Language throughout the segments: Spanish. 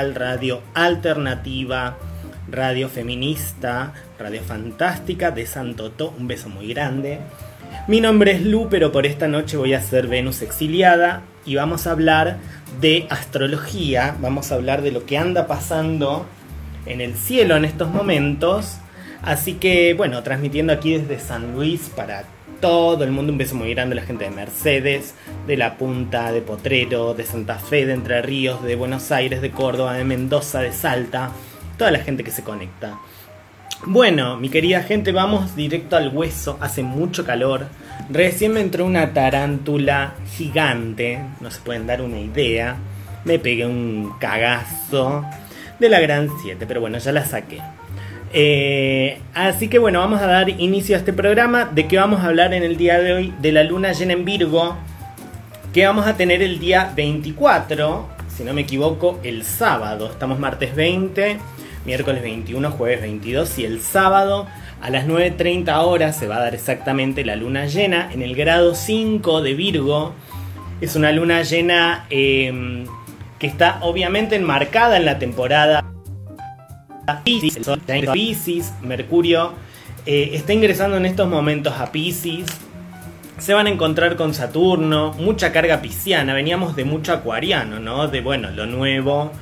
radio alternativa, radio feminista, radio fantástica de Santo Un beso muy grande. Mi nombre es Lu, pero por esta noche voy a ser Venus exiliada y vamos a hablar de astrología, vamos a hablar de lo que anda pasando en el cielo en estos momentos. Así que, bueno, transmitiendo aquí desde San Luis para todo el mundo, un beso muy grande la gente de Mercedes, de La Punta, de Potrero, de Santa Fe, de Entre Ríos, de Buenos Aires, de Córdoba, de Mendoza, de Salta, toda la gente que se conecta. Bueno, mi querida gente, vamos directo al hueso. Hace mucho calor. Recién me entró una tarántula gigante. No se pueden dar una idea. Me pegué un cagazo de la gran 7, pero bueno, ya la saqué. Eh, así que bueno, vamos a dar inicio a este programa. ¿De qué vamos a hablar en el día de hoy? De la luna llena en Virgo. Que vamos a tener el día 24, si no me equivoco, el sábado. Estamos martes 20 miércoles 21, jueves 22 y el sábado a las 9.30 horas se va a dar exactamente la luna llena en el grado 5 de Virgo. Es una luna llena em, que está obviamente enmarcada en la temporada Pisces, Mercurio eh, está ingresando en estos momentos a Pisces. Se van a encontrar con Saturno, mucha carga pisciana, veníamos de mucho acuariano, ¿no? De bueno, lo nuevo,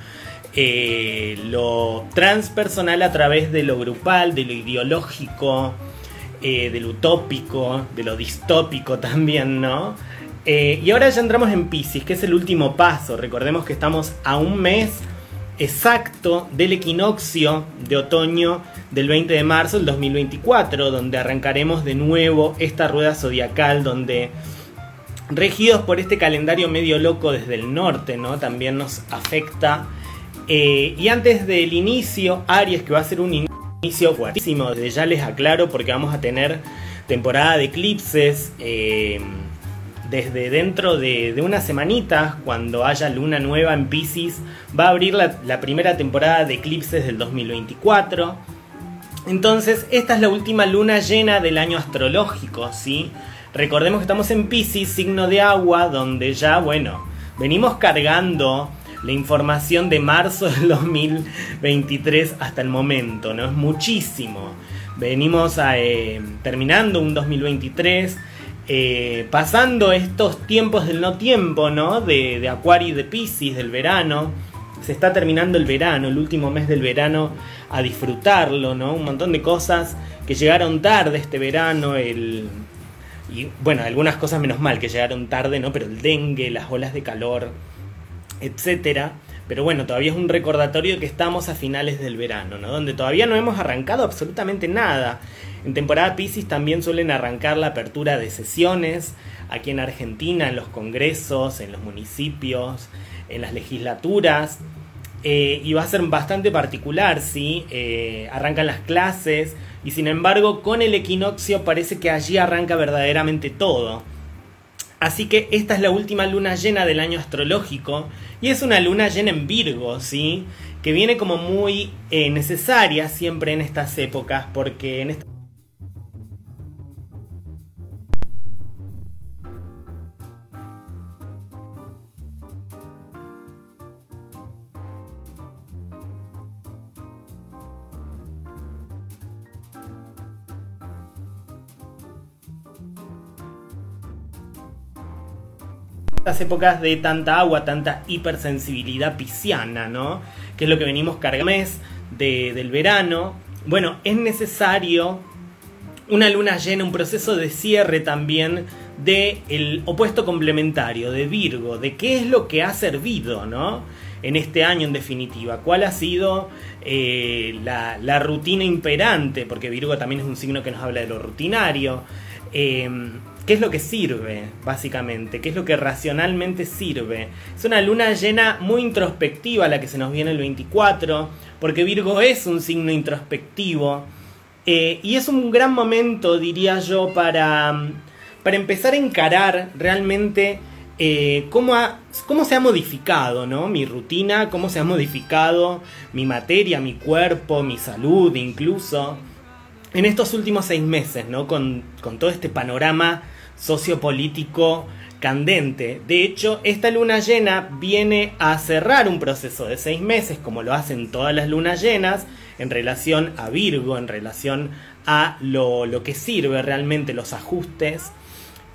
eh, lo transpersonal a través de lo grupal, de lo ideológico, eh, de lo utópico, de lo distópico también, ¿no? Y ahora ya entramos en Pisces, que es el último paso. Recordemos que estamos a un mes exacto del equinoccio de otoño del 20 de marzo del 2024, donde arrancaremos de nuevo esta rueda zodiacal, donde regidos por este calendario medio loco desde el norte, ¿no? También nos afecta eh, y antes del inicio, Aries, que va a ser un inicio fuertísimo, desde ya les aclaro porque vamos a tener temporada de eclipses eh, desde dentro de, unas semanitas, cuando haya luna nueva en Pisces, va a abrir la, primera temporada de eclipses del 2024. Entonces, esta es la última luna llena del año astrológico, ¿sí? Recordemos que estamos en Pisces, signo de agua, donde ya, bueno, venimos cargando la información de marzo del 2023 hasta el momento, ¿no? Es muchísimo. Venimos eh, terminando un 2023, eh, pasando estos tiempos del no tiempo, ¿no? De, de Acuario y de Pisces, del verano. Se está terminando el verano, el último mes del verano, a disfrutarlo, ¿no? Un montón de cosas que llegaron tarde este verano, el, y bueno, algunas cosas menos mal que llegaron tarde, ¿no? Pero el dengue, las olas de calor, etcétera. Pero bueno, todavía es un recordatorio que estamos a finales del verano, ¿no? Donde todavía no hemos arrancado absolutamente nada. En temporada Pisces también suelen arrancar la apertura de sesiones, aquí en Argentina, en los congresos, en los municipios, en las legislaturas. Eh, y va a ser bastante particular, ¿sí? Eh, arrancan las clases y sin embargo con el equinoccio parece que allí arranca verdaderamente todo. Así que esta es la última luna llena del año astrológico y es una luna llena en Virgo, ¿sí? Que viene como muy eh, necesaria siempre en estas épocas porque en esta estas épocas de tanta agua, tanta hipersensibilidad pisciana, ¿no? Que es lo que venimos cargando mes de, del verano. Bueno, es necesario una luna llena, un proceso de cierre también del el opuesto complementario, de Virgo, de qué es lo que ha servido, ¿no? En este año en definitiva, cuál ha sido eh, la, la, rutina imperante, porque Virgo también es un signo que nos habla de lo rutinario. Eh, ¿Qué es lo que sirve, básicamente? ¿Qué es lo que racionalmente sirve? Es una luna llena muy introspectiva la que se nos viene el 24, porque Virgo es un signo introspectivo. Eh, y es un gran momento, diría yo, para, para empezar a encarar realmente eh, cómo, cómo, se ha modificado ¿no? mi rutina, cómo se ha modificado mi materia, mi cuerpo, mi salud incluso, en estos últimos seis meses, ¿no? con, con todo este panorama sociopolítico candente. De hecho, esta luna llena viene a cerrar un proceso de seis meses, como lo hacen todas las lunas llenas, en relación a Virgo, en relación a lo, lo que sirve realmente, los ajustes.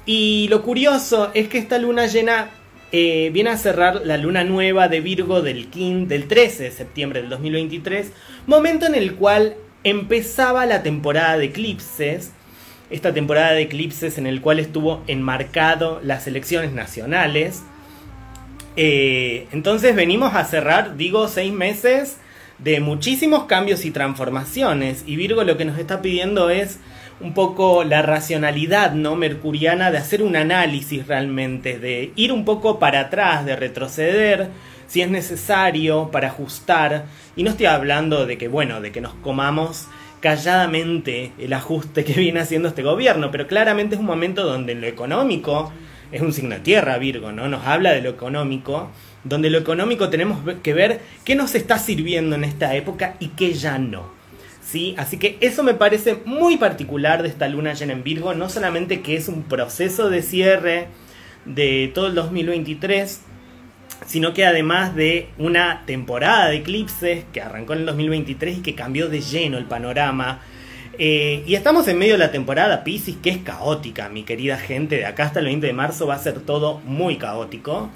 Y lo curioso es que esta luna llena eh, viene a cerrar la luna nueva de Virgo del, del 13 de septiembre del 2023, momento en el cual empezaba la temporada de eclipses, esta temporada de eclipses en el cual estuvo enmarcado las elecciones nacionales. Eh, entonces venimos a cerrar, digo, seis meses de muchísimos cambios y transformaciones. Y Virgo lo que nos está pidiendo es un poco la racionalidad no mercuriana de hacer un análisis realmente, de ir un poco para atrás, de retroceder si es necesario para ajustar. Y no estoy hablando de que, bueno, de que nos comamos calladamente el ajuste que viene haciendo este gobierno, pero claramente es un momento donde lo económico es un signo de tierra, Virgo, ¿no? Nos habla de lo económico, donde lo económico tenemos que ver qué nos está sirviendo en esta época y qué ya no. ¿Sí? Así que eso me parece muy particular de esta luna llena en Virgo, no solamente que es un proceso de cierre de todo el 2023, sino que además de una temporada de eclipses que arrancó en el 2023 y que cambió de lleno el panorama. Eh, y estamos en medio de la temporada Pisces, que es caótica, mi querida gente. De acá hasta el 20 de marzo va a ser todo muy caótico.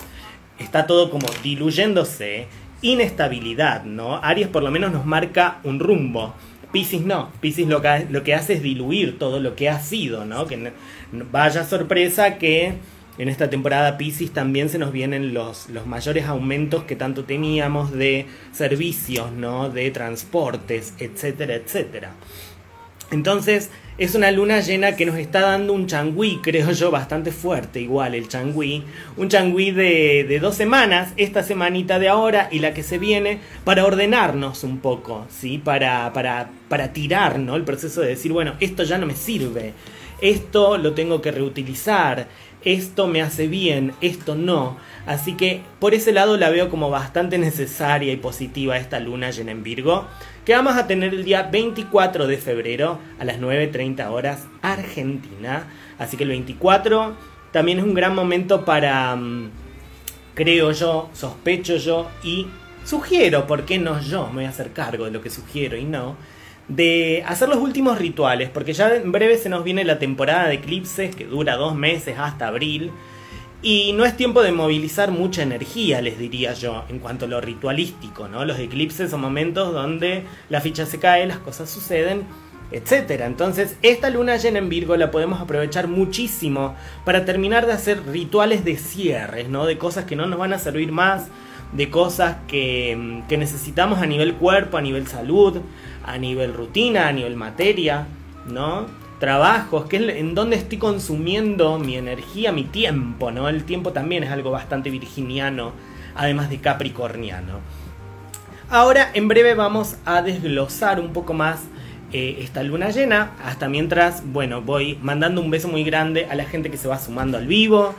Está todo como diluyéndose. Inestabilidad, ¿no? Aries por lo menos nos marca un rumbo. Pisces no. Pisces lo que, lo que hace es diluir todo lo que ha sido, ¿no? Que vaya sorpresa que en esta temporada Pisces también se nos vienen los, los mayores aumentos que tanto teníamos de servicios, ¿no? De transportes, etcétera, etcétera. Entonces, es una luna llena que nos está dando un changüí, creo yo, bastante fuerte, igual el changüí. Un changüí de, de, dos semanas, esta semanita de ahora y la que se viene, para ordenarnos un poco, ¿sí? Para, para, para tirar. El proceso de decir, bueno, esto ya no me sirve, esto lo tengo que reutilizar, esto me hace bien, esto no. Así que por ese lado la veo como bastante necesaria y positiva esta luna llena en Virgo, que vamos a tener el día 24 de febrero a las 9.30 horas Argentina. Así que el 24 también es un gran momento para, mm, creo yo, sospecho yo y sugiero, ¿por qué no yo? Me voy a hacer cargo de lo que sugiero y no de hacer los últimos rituales, porque ya en breve se nos viene la temporada de eclipses que dura dos meses hasta abril. Y no es tiempo de movilizar mucha energía, les diría yo, en cuanto a lo ritualístico, ¿no? Los eclipses son momentos donde la ficha se cae, las cosas suceden, etc. Entonces, esta luna llena en Virgo la podemos aprovechar muchísimo para terminar de hacer rituales de cierres, ¿no? De cosas que no nos van a servir más, de cosas que, que necesitamos a nivel cuerpo, a nivel salud, a nivel rutina, a nivel materia, ¿no? Trabajos, que es en donde estoy consumiendo mi energía, mi tiempo, ¿no? El tiempo también es algo bastante virginiano, además de capricorniano. Ahora, en breve vamos a desglosar un poco más eh, esta luna llena. Hasta mientras, bueno, voy mandando un beso muy grande a la gente que se va sumando al vivo,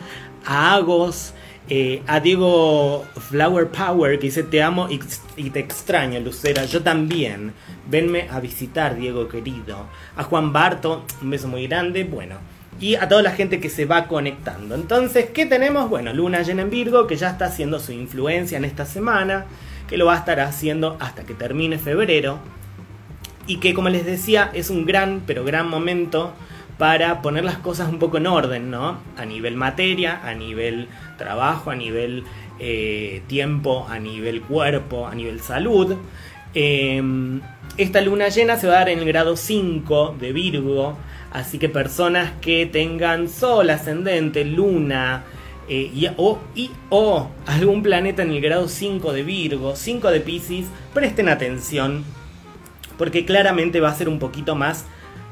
a Agos, eh, a Diego Flower Power que dice te amo y, te extraño, Lucera. Yo también. Venme a visitar, Diego querido. A Juan Barto, un beso muy grande. Bueno. Y a toda la gente que se va conectando. Entonces, ¿qué tenemos? Bueno, Luna llena en Virgo, que ya está haciendo su influencia en esta semana, que lo va a estar haciendo hasta que termine febrero. Y que, como les decía, es un gran, pero gran momento para poner las cosas un poco en orden, ¿no? A nivel materia, a nivel trabajo, a nivel eh, tiempo, a nivel cuerpo, a nivel salud. Em, esta luna llena se va a dar en el grado 5 de Virgo, así que personas que tengan sol, ascendente, luna, eh, y, o, y, o algún planeta en el grado 5 de Virgo, 5 de Pisces, presten atención, porque claramente va a ser un poquito más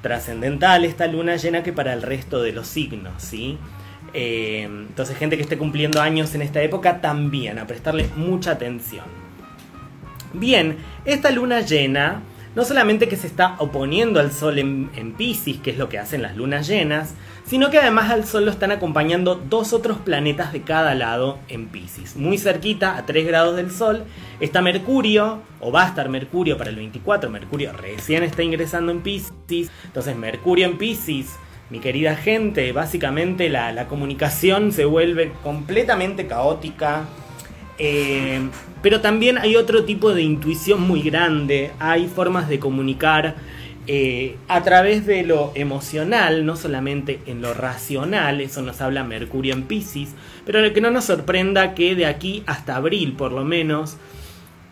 trascendental esta luna llena que para el resto de los signos, ¿sí? Eh, entonces gente que esté cumpliendo años en esta época también, a prestarle mucha atención. Bien, esta luna llena no solamente que se está oponiendo al Sol en, en Pisces, que es lo que hacen las lunas llenas, sino que además al Sol lo están acompañando dos otros planetas de cada lado en Pisces. Muy cerquita, a 3 grados del Sol, está Mercurio, o va a estar Mercurio para el 24, Mercurio recién está ingresando en Pisces, entonces Mercurio en Pisces mi querida gente, básicamente la, comunicación se vuelve completamente caótica. Eh, pero también hay otro tipo de intuición muy grande, hay formas de comunicar eh, a través de lo emocional, no solamente en lo racional, eso nos habla Mercurio en Pisces, pero que no nos sorprenda que de aquí hasta abril por lo menos,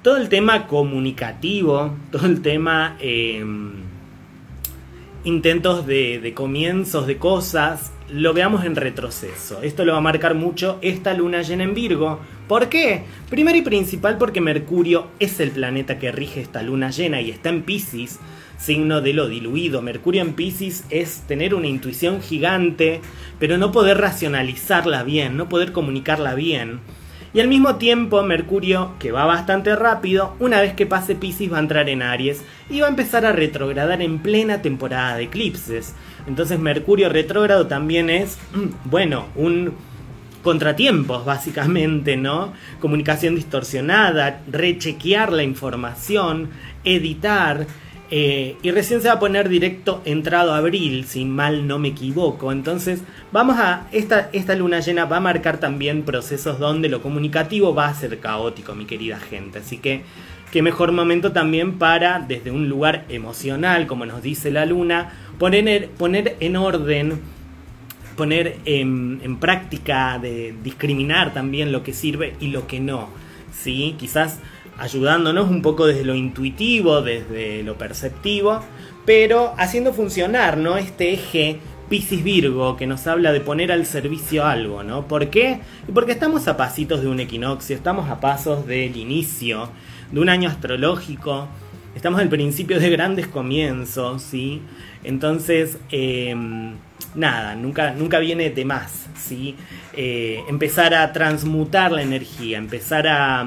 todo el tema comunicativo, todo el tema em, intentos de, de comienzos de cosas, lo veamos en retroceso. Esto lo va a marcar mucho esta luna llena en Virgo. ¿Por qué? Primero y principal porque Mercurio es el planeta que rige esta luna llena y está en Pisces signo de lo diluido. Mercurio en Pisces es tener una intuición gigante, pero no poder racionalizarla bien, no poder comunicarla bien. Y al mismo tiempo, Mercurio, que va bastante rápido, una vez que pase Pisces va a entrar en Aries y va a empezar a retrogradar en plena temporada de eclipses. Entonces Mercurio retrógrado también es, bueno, un contratiempos básicamente, ¿no? Comunicación distorsionada, rechequear la información, editar, eh, y recién se va a poner directo entrado abril, si mal no me equivoco. Entonces, vamos a. Esta, esta luna llena va a marcar también procesos donde lo comunicativo va a ser caótico, mi querida gente. Así que, qué mejor momento también para, desde un lugar emocional, como nos dice la luna, poner, poner en orden, poner en, en práctica, de discriminar también lo que sirve y lo que no. ¿sí? Quizás ayudándonos un poco desde lo intuitivo, desde lo perceptivo, pero haciendo funcionar ¿no? este eje Piscis Virgo que nos habla de poner al servicio algo, ¿no? ¿Por qué? Porque estamos a pasitos de un equinoccio, estamos a pasos del inicio de un año astrológico, estamos al principio de grandes comienzos, ¿sí? Entonces, em, nada, nunca, nunca viene de más, ¿sí? Eh, empezar a transmutar la energía, empezar a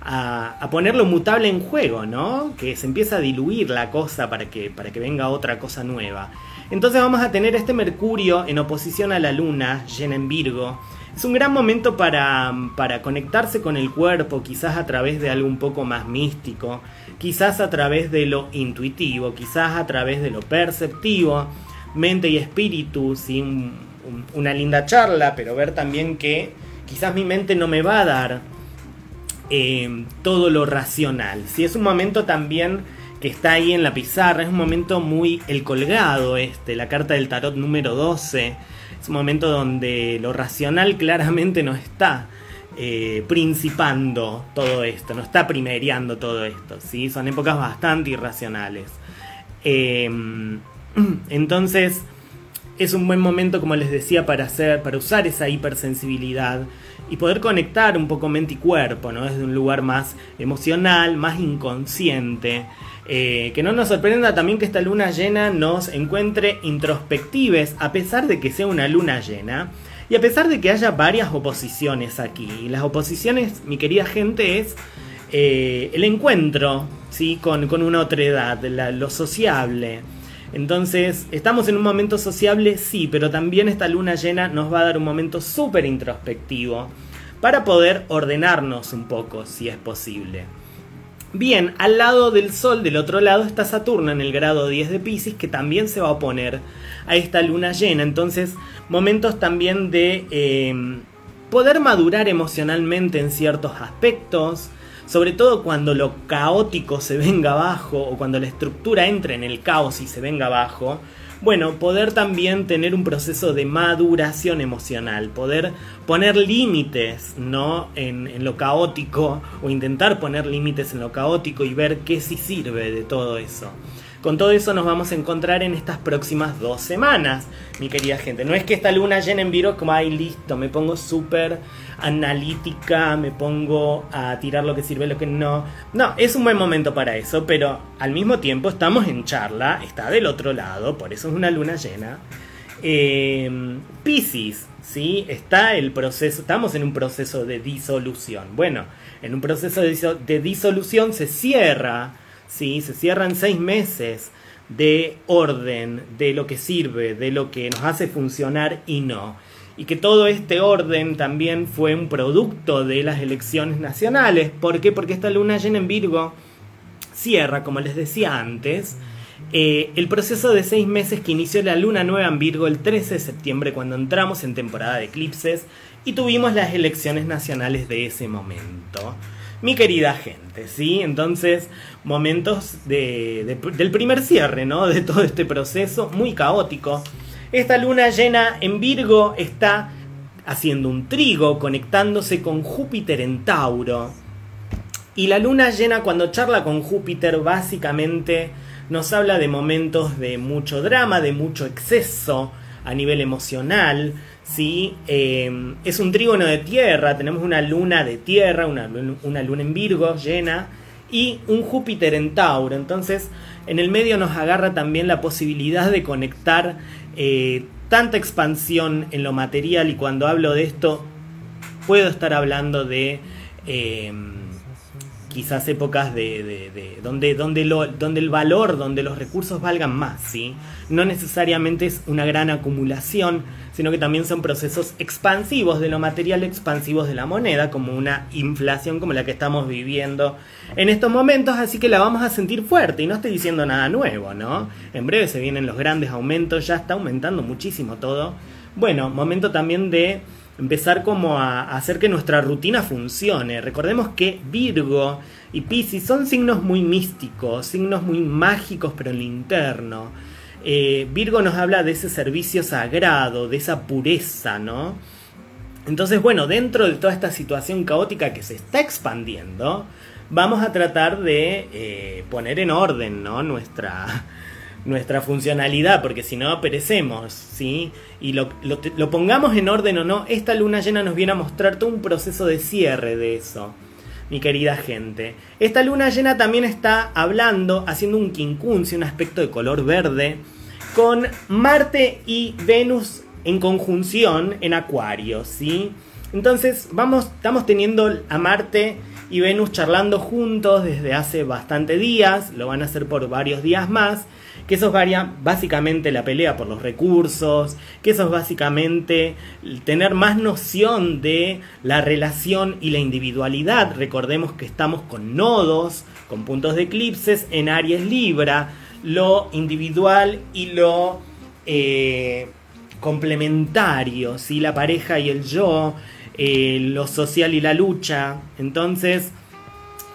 a, ponerlo mutable en juego, ¿no? Que se empieza a diluir la cosa para que, para que venga otra cosa nueva. Entonces vamos a tener este Mercurio en oposición a la Luna, llena en Virgo. Es un gran momento para, para conectarse con el cuerpo, quizás a través de algo un poco más místico, quizás a través de lo intuitivo, quizás a través de lo perceptivo, mente y espíritu, sin una linda charla, pero ver también que quizás mi mente no me va a dar Em, todo lo racional. Si es un momento también que está ahí en la pizarra, es un momento muy el colgado este, la carta del tarot número 12, es un momento donde lo racional claramente no está eh, principando todo esto, no está primereando todo esto, ¿sí? son épocas bastante irracionales. Em, entonces, es un buen momento, como les decía, para hacer, para usar esa hipersensibilidad y poder conectar un poco mente y cuerpo, ¿no? Desde un lugar más emocional, más inconsciente. Eh, que no nos sorprenda también que esta luna llena nos encuentre introspectives, a pesar de que sea una luna llena. Y a pesar de que haya varias oposiciones aquí. Las oposiciones, mi querida gente, es eh, el encuentro ¿sí? con, con una otra edad, lo sociable. Entonces, ¿estamos en un momento sociable? Sí, pero también esta luna llena nos va a dar un momento súper introspectivo para poder ordenarnos un poco, si es posible. Bien, al lado del Sol, del otro lado, está Saturno en el grado 10 de Pisces, que también se va a oponer a esta luna llena. Entonces, momentos también de eh, poder madurar emocionalmente en ciertos aspectos, sobre todo cuando lo caótico se venga abajo o cuando la estructura entre en el caos y se venga abajo, bueno, poder también tener un proceso de maduración emocional, poder poner límites, ¿no? En, en, lo caótico o intentar poner límites en lo caótico y ver qué sí sirve de todo eso. Con todo eso nos vamos a encontrar en estas próximas dos semanas, mi querida gente. No es que esta luna llena en Virgo como, ay, listo, me pongo súper analítica, me pongo a tirar lo que sirve, lo que no. No, es un buen momento para eso, pero al mismo tiempo estamos en charla, está del otro lado, por eso es una luna llena. Eh, Pisces, ¿sí? Está el proceso, estamos en un proceso de disolución. Bueno, en un proceso de disolución se cierra ¿sí? se cierran seis meses de orden, de lo que sirve, de lo que nos hace funcionar y no. Y que todo este orden también fue un producto de las elecciones nacionales. ¿Por qué? Porque esta luna llena en Virgo cierra, como les decía antes, eh, el proceso de seis meses que inició la luna nueva en Virgo el 13 de septiembre cuando entramos en temporada de eclipses y tuvimos las elecciones nacionales de ese momento. Mi querida gente, ¿sí? Entonces, momentos del primer cierre, ¿no? De todo este proceso, muy caótico. Esta luna llena en Virgo está haciendo un trigo, conectándose con Júpiter en Tauro. Y la luna llena cuando charla con Júpiter básicamente nos habla de momentos de mucho drama, de mucho exceso a nivel emocional, ¿sí? Eh, es un trígono de tierra, tenemos una luna de tierra, una, una, luna en Virgo llena y un Júpiter en Tauro. Entonces, en el medio nos agarra también la posibilidad de conectar eh, tanta expansión en lo material y cuando hablo de esto, puedo estar hablando de... Eh, quizás épocas de, donde, donde, lo, donde el valor, donde los recursos valgan más, ¿sí? No necesariamente es una gran acumulación, sino que también son procesos expansivos de lo material, expansivos de la moneda, como una inflación como la que estamos viviendo en estos momentos, así que la vamos a sentir fuerte, y no estoy diciendo nada nuevo, ¿no? En breve se vienen los grandes aumentos, ya está aumentando muchísimo todo. Bueno, momento también de empezar como a, hacer que nuestra rutina funcione. Recordemos que Virgo y Pisces son signos muy místicos, signos muy mágicos pero en lo interno. Eh, Virgo nos habla de ese servicio sagrado, de esa pureza, ¿no? Entonces, bueno, dentro de toda esta situación caótica que se está expandiendo, vamos a tratar de eh, poner en orden, ¿no? Nuestra, nuestra funcionalidad, porque si no perecemos, ¿sí? Y lo, lo, pongamos en orden o no, esta luna llena nos viene a mostrar todo un proceso de cierre de eso, mi querida gente. Esta luna llena también está hablando, haciendo un quincuncio, un aspecto de color verde, con Marte y Venus en conjunción en Acuario, ¿sí? Entonces, vamos, estamos teniendo a Marte y Venus charlando juntos desde hace bastante días, lo van a hacer por varios días más que eso es básicamente la pelea por los recursos, que eso es básicamente tener más noción de la relación y la individualidad. Recordemos que estamos con nodos, con puntos de eclipses en Aries Libra, lo individual y lo eh, complementario, ¿sí? la pareja y el yo, eh, lo social y la lucha. Entonces,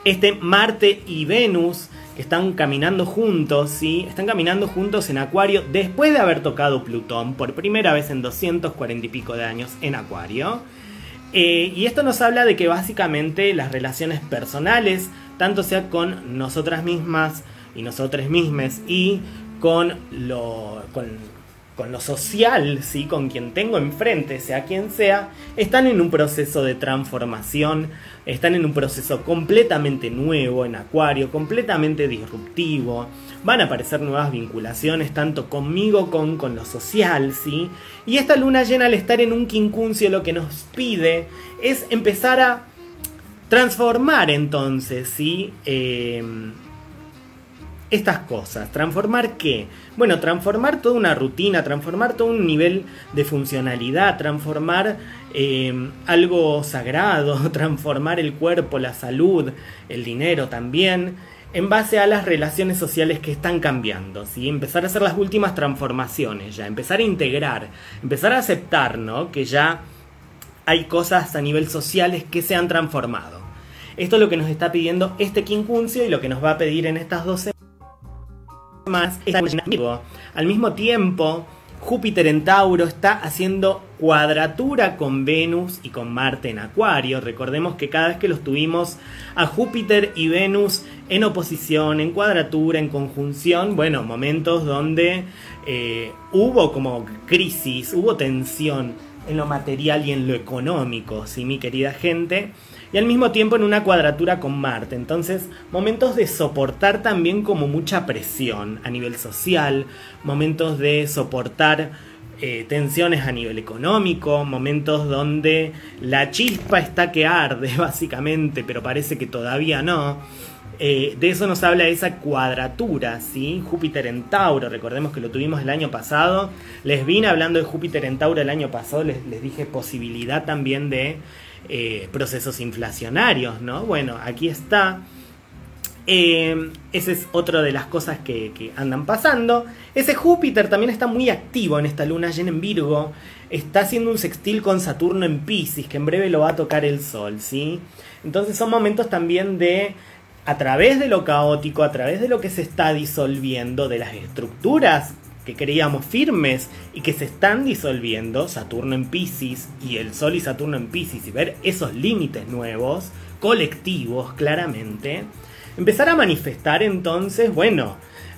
este Marte y Venus que están caminando juntos, ¿sí? Están caminando juntos en Acuario después de haber tocado Plutón por primera vez en 240 y pico de años en Acuario. Eh, y esto nos habla de que básicamente las relaciones personales, tanto sea con nosotras mismas y nosotras mismas y con lo, con lo social, ¿sí? con quien tengo enfrente, sea quien sea, están en un proceso de transformación, están en un proceso completamente nuevo en Acuario, completamente disruptivo. Van a aparecer nuevas vinculaciones, tanto conmigo como con lo social, ¿sí? Y esta luna llena al estar en un quincuncio lo que nos pide es empezar a transformar entonces, ¿sí? Eh, estas cosas. ¿Transformar qué? Bueno, transformar toda una rutina, transformar todo un nivel de funcionalidad, transformar em, algo sagrado, transformar el cuerpo, la salud, el dinero también, en base a las relaciones sociales que están cambiando, ¿sí? Empezar a hacer las últimas transformaciones ya, empezar a integrar, empezar a aceptar, ¿no? Que ya hay cosas a nivel sociales que se han transformado. Esto es lo que nos está pidiendo este quincuncio y lo que nos va a pedir en estas dos más Al mismo tiempo, Júpiter en Tauro está haciendo cuadratura con Venus y con Marte en Acuario. Recordemos que cada vez que los tuvimos a Júpiter y Venus en oposición, en cuadratura, en conjunción, bueno, momentos donde eh, hubo como crisis, hubo tensión en lo material y en lo económico, ¿sí, mi querida gente? Y al mismo tiempo en una cuadratura con Marte. Entonces, momentos de soportar también como mucha presión a nivel social, momentos de soportar eh, tensiones a nivel económico, momentos donde la chispa está que arde básicamente, pero parece que todavía no. Eh, de eso nos habla esa cuadratura, ¿sí? Júpiter en Tauro, recordemos que lo tuvimos el año pasado. Les vine hablando de Júpiter en Tauro el año pasado, les, les dije posibilidad también de eh, procesos inflacionarios, ¿no? Bueno, aquí está. Eh, esa es otra de las cosas que, que, andan pasando. Ese Júpiter también está muy activo en esta luna llena en Virgo. Está haciendo un sextil con Saturno en Pisces, que en breve lo va a tocar el Sol, ¿sí? Entonces son momentos también de, a través de lo caótico, a través de lo que se está disolviendo, de las estructuras que creíamos firmes y que se están disolviendo, Saturno en Pisces y el Sol y Saturno en Pisces, y ver esos límites nuevos, colectivos claramente, empezar a manifestar entonces, bueno,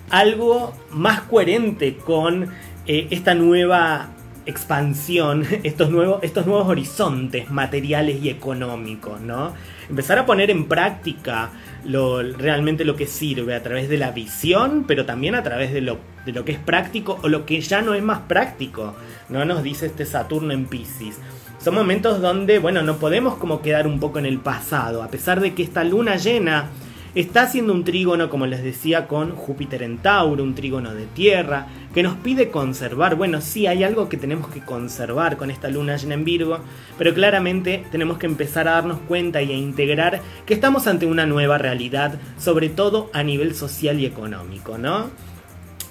algo más coherente con eh, esta nueva expansión, estos nuevos, estos nuevos horizontes materiales y económicos, ¿no? Empezar a poner en práctica lo, realmente lo que sirve a través de la visión, pero también a través de lo, de lo que es práctico o lo que ya no es más práctico, ¿no? Nos dice este Saturno en Pisces. Son momentos donde, bueno, no podemos como quedar un poco en el pasado, a pesar de que esta luna llena Está haciendo un trígono, como les decía, con Júpiter en Tauro, un trígono de tierra, que nos pide conservar. Bueno, sí, hay algo que tenemos que conservar con esta luna llena en Virgo, pero claramente tenemos que empezar a darnos cuenta y a integrar que estamos ante una nueva realidad, sobre todo a nivel social y económico, ¿no?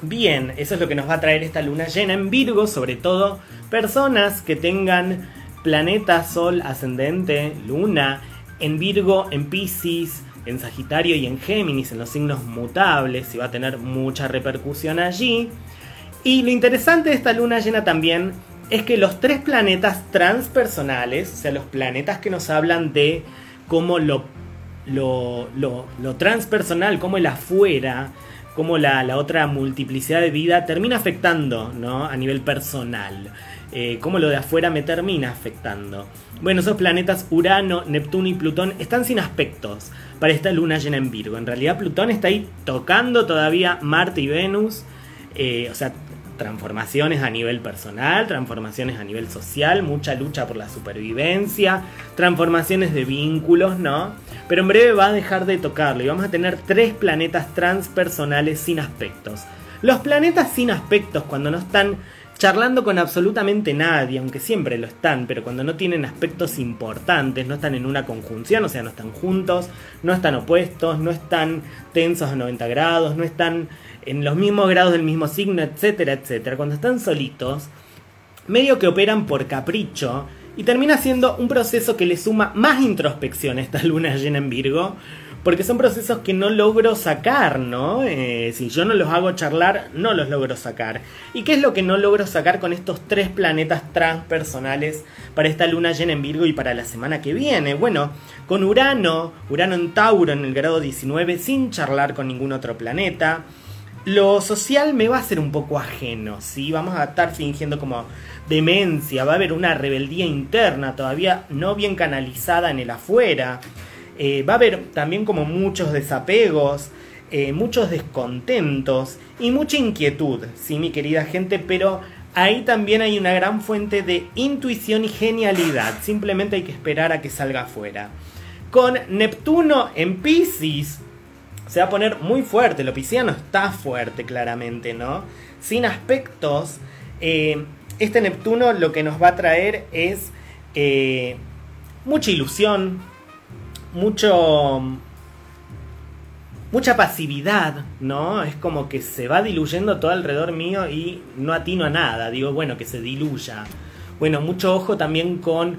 Bien, eso es lo que nos va a traer esta luna llena en Virgo, sobre todo personas que tengan planeta, sol, ascendente, luna, en Virgo, en Pisces, en Sagitario y en Géminis, en los signos mutables, y va a tener mucha repercusión allí. Y lo interesante de esta luna llena también es que los tres planetas transpersonales, o sea, los planetas que nos hablan de cómo lo, lo, lo, transpersonal, cómo el afuera, cómo la, la, otra multiplicidad de vida termina afectando ¿no? a nivel personal. Eh, cómo lo de afuera me termina afectando. Bueno, esos planetas Urano, Neptuno y Plutón están sin aspectos para esta luna llena en Virgo. En realidad Plutón está ahí tocando todavía Marte y Venus. Eh, o sea, transformaciones a nivel personal, transformaciones a nivel social, mucha lucha por la supervivencia, transformaciones de vínculos, ¿no? Pero en breve va a dejar de tocarlo y vamos a tener tres planetas transpersonales sin aspectos. Los planetas sin aspectos, cuando no están charlando con absolutamente nadie, aunque siempre lo están, pero cuando no tienen aspectos importantes, no están en una conjunción, o sea, no están juntos, no están opuestos, no están tensos a 90 grados, no están en los mismos grados del mismo signo, etcétera, etcétera. Cuando están solitos, medio que operan por capricho y termina siendo un proceso que le suma más introspección a esta luna llena en Virgo, porque son procesos que no logro sacar, ¿no? Eh, si yo no los hago charlar, no los logro sacar. ¿Y qué es lo que no logro sacar con estos tres planetas transpersonales para esta luna llena en Virgo y para la semana que viene? Bueno, con Urano, Urano en Tauro en el grado 19, sin charlar con ningún otro planeta. Lo social me va a ser un poco ajeno, ¿sí? Vamos a estar fingiendo como demencia, va a haber una rebeldía interna todavía no bien canalizada en el afuera. Eh, va a haber también como muchos desapegos, eh, muchos descontentos y mucha inquietud, sí, mi querida gente, pero ahí también hay una gran fuente de intuición y genialidad. Simplemente hay que esperar a que salga afuera. Con Neptuno en Pisces se va a poner muy fuerte. Lo pisciano está fuerte, claramente, ¿no? Sin aspectos. Eh, este Neptuno lo que nos va a traer es mucha ilusión, mucho mucha pasividad, ¿no? Es como que se va diluyendo todo alrededor mío y no atino a nada. Digo, bueno, que se diluya. Bueno, mucho ojo también con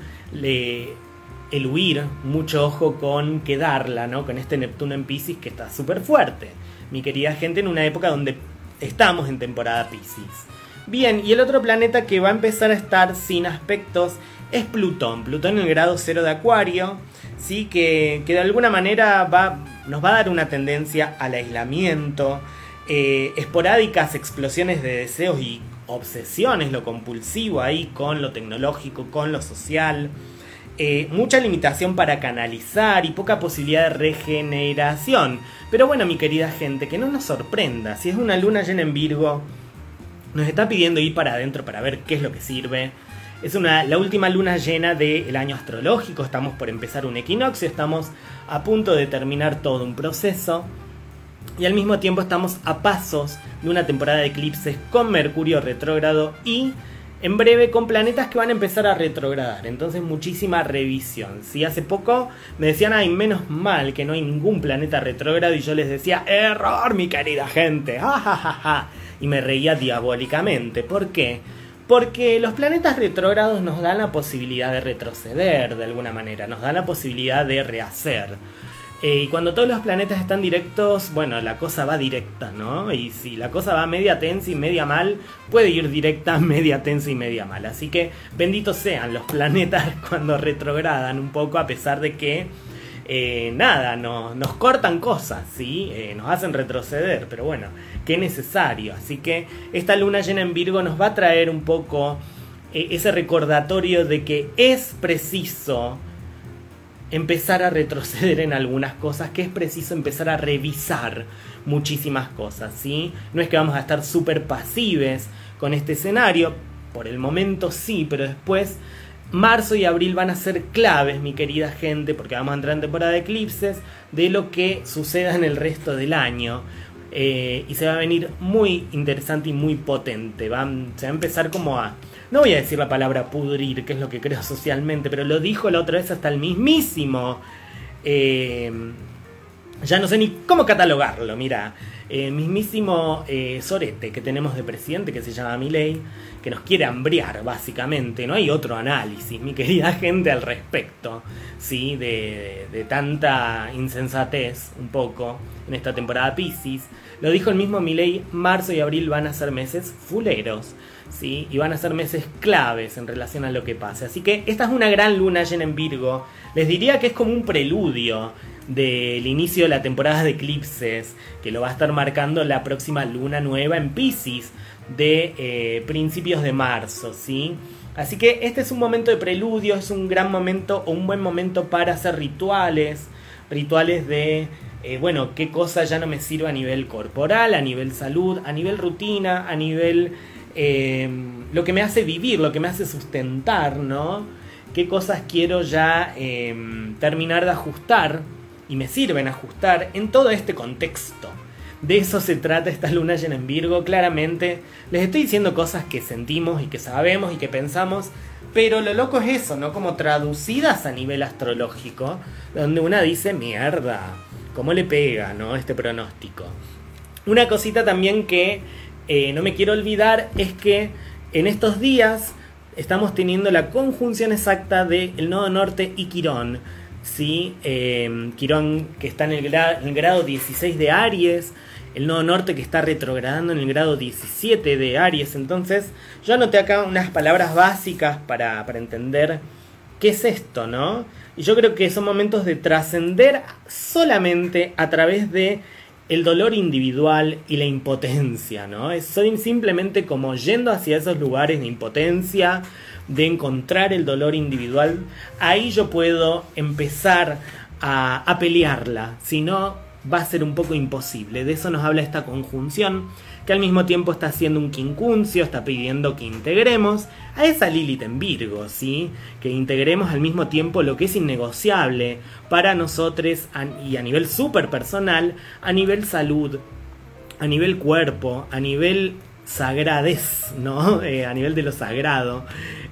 el huir, mucho ojo con quedarla, ¿no? Con este Neptuno en Pisces que está súper fuerte. Mi querida gente, en una época donde estamos en temporada Pisces. Bien, y el otro planeta que va a empezar a estar sin aspectos es Plutón. Plutón en el grado cero de Acuario ¿sí? que, de alguna manera va, nos va a dar una tendencia al aislamiento, eh, esporádicas explosiones de deseos y obsesiones, lo compulsivo ahí con lo tecnológico, con lo social. Eh, mucha limitación para canalizar y poca posibilidad de regeneración. Pero bueno, mi querida gente, que no nos sorprenda. Si es una luna llena en Virgo, nos está pidiendo ir para adentro para ver qué es lo que sirve, es una, la última luna llena del año astrológico, estamos por empezar un equinoccio, estamos a punto de terminar todo un proceso y al mismo tiempo estamos a pasos de una temporada de eclipses con Mercurio retrógrado y en breve con planetas que van a empezar a retrogradar. Entonces muchísima revisión. Si hace poco me decían, ay, menos mal que no hay ningún planeta retrógrado y yo les decía, error, mi querida gente. y me reía diabólicamente. ¿Por qué? Porque los planetas retrógrados nos dan la posibilidad de retroceder de alguna manera, nos dan la posibilidad de rehacer. Eh, y cuando todos los planetas están directos, bueno, la cosa va directa, ¿no? Y si la cosa va media tensa y media mal, puede ir directa, media tensa y media mal. Así que benditos sean los planetas cuando retrogradan un poco, a pesar de que, eh, nada, no, nos cortan cosas, ¿sí? Eh, nos hacen retroceder, pero bueno, qué necesario. Así que esta luna llena en Virgo nos va a traer un poco ese recordatorio de que es preciso empezar a retroceder en algunas cosas, que es preciso empezar a revisar muchísimas cosas, ¿sí? No es que vamos a estar súper pasives con este escenario, por el momento sí, pero después marzo y abril van a ser claves, mi querida gente, porque vamos a entrar en temporada de eclipses, de lo que suceda en el resto del año. Eh, y se va a venir muy interesante y muy potente. se va a empezar como a no voy a decir la palabra pudrir, que es lo que creo socialmente, pero lo dijo la otra vez hasta el mismísimo. Eh, ya no sé ni cómo catalogarlo, mira. Eh, mismísimo eh, Sorete que tenemos de presidente que se llama Milei, que nos quiere hambriar básicamente. No hay otro análisis, mi querida gente, al respecto, ¿sí? De, de tanta insensatez, un poco, en esta temporada Pisces. Lo dijo el mismo Milei, marzo y abril van a ser meses fuleros. ¿Sí? y van a ser meses claves en relación a lo que pase. Así que esta es una gran luna llena en Virgo. Les diría que es como un preludio del inicio de la temporada de eclipses, que lo va a estar marcando la próxima luna nueva en Pisces de eh, principios de marzo, ¿sí? Así que este es un momento de preludio, es un gran momento o un buen momento para hacer rituales, rituales de, eh, bueno, qué cosa ya no me sirve a nivel corporal, a nivel salud, a nivel rutina, a nivel eh, lo que me hace vivir, lo que me hace sustentar, ¿no? Qué cosas quiero ya em, terminar de ajustar y me sirven ajustar en todo este contexto. De eso se trata esta luna llena en Virgo, claramente. Les estoy diciendo cosas que sentimos y que sabemos y que pensamos, pero lo loco es eso, ¿no? Como traducidas a nivel astrológico, donde una dice, mierda, ¿cómo le pega, ¿no? Este pronóstico. Una cosita también que eh, no me quiero olvidar es que en estos días estamos teniendo la conjunción exacta del el nodo norte y Quirón. ¿sí? Eh, Quirón que está en el, en el, grado 16 de Aries, el nodo norte que está retrogradando en el grado 17 de Aries. Entonces, yo anoté acá unas palabras básicas para, para entender qué es esto, ¿no? Y yo creo que son momentos de trascender solamente a través de el dolor individual y la impotencia, ¿no? Soy simplemente como yendo hacia esos lugares de impotencia, de encontrar el dolor individual, ahí yo puedo empezar a, a pelearla, si no va a ser un poco imposible. De eso nos habla esta conjunción que al mismo tiempo está haciendo un quincuncio, está pidiendo que integremos a esa Lilith en Virgo, ¿sí? Que integremos al mismo tiempo lo que es innegociable para nosotros y a nivel súper personal, a nivel salud, a nivel cuerpo, a nivel sagradez, ¿no? Eh, a nivel de lo sagrado.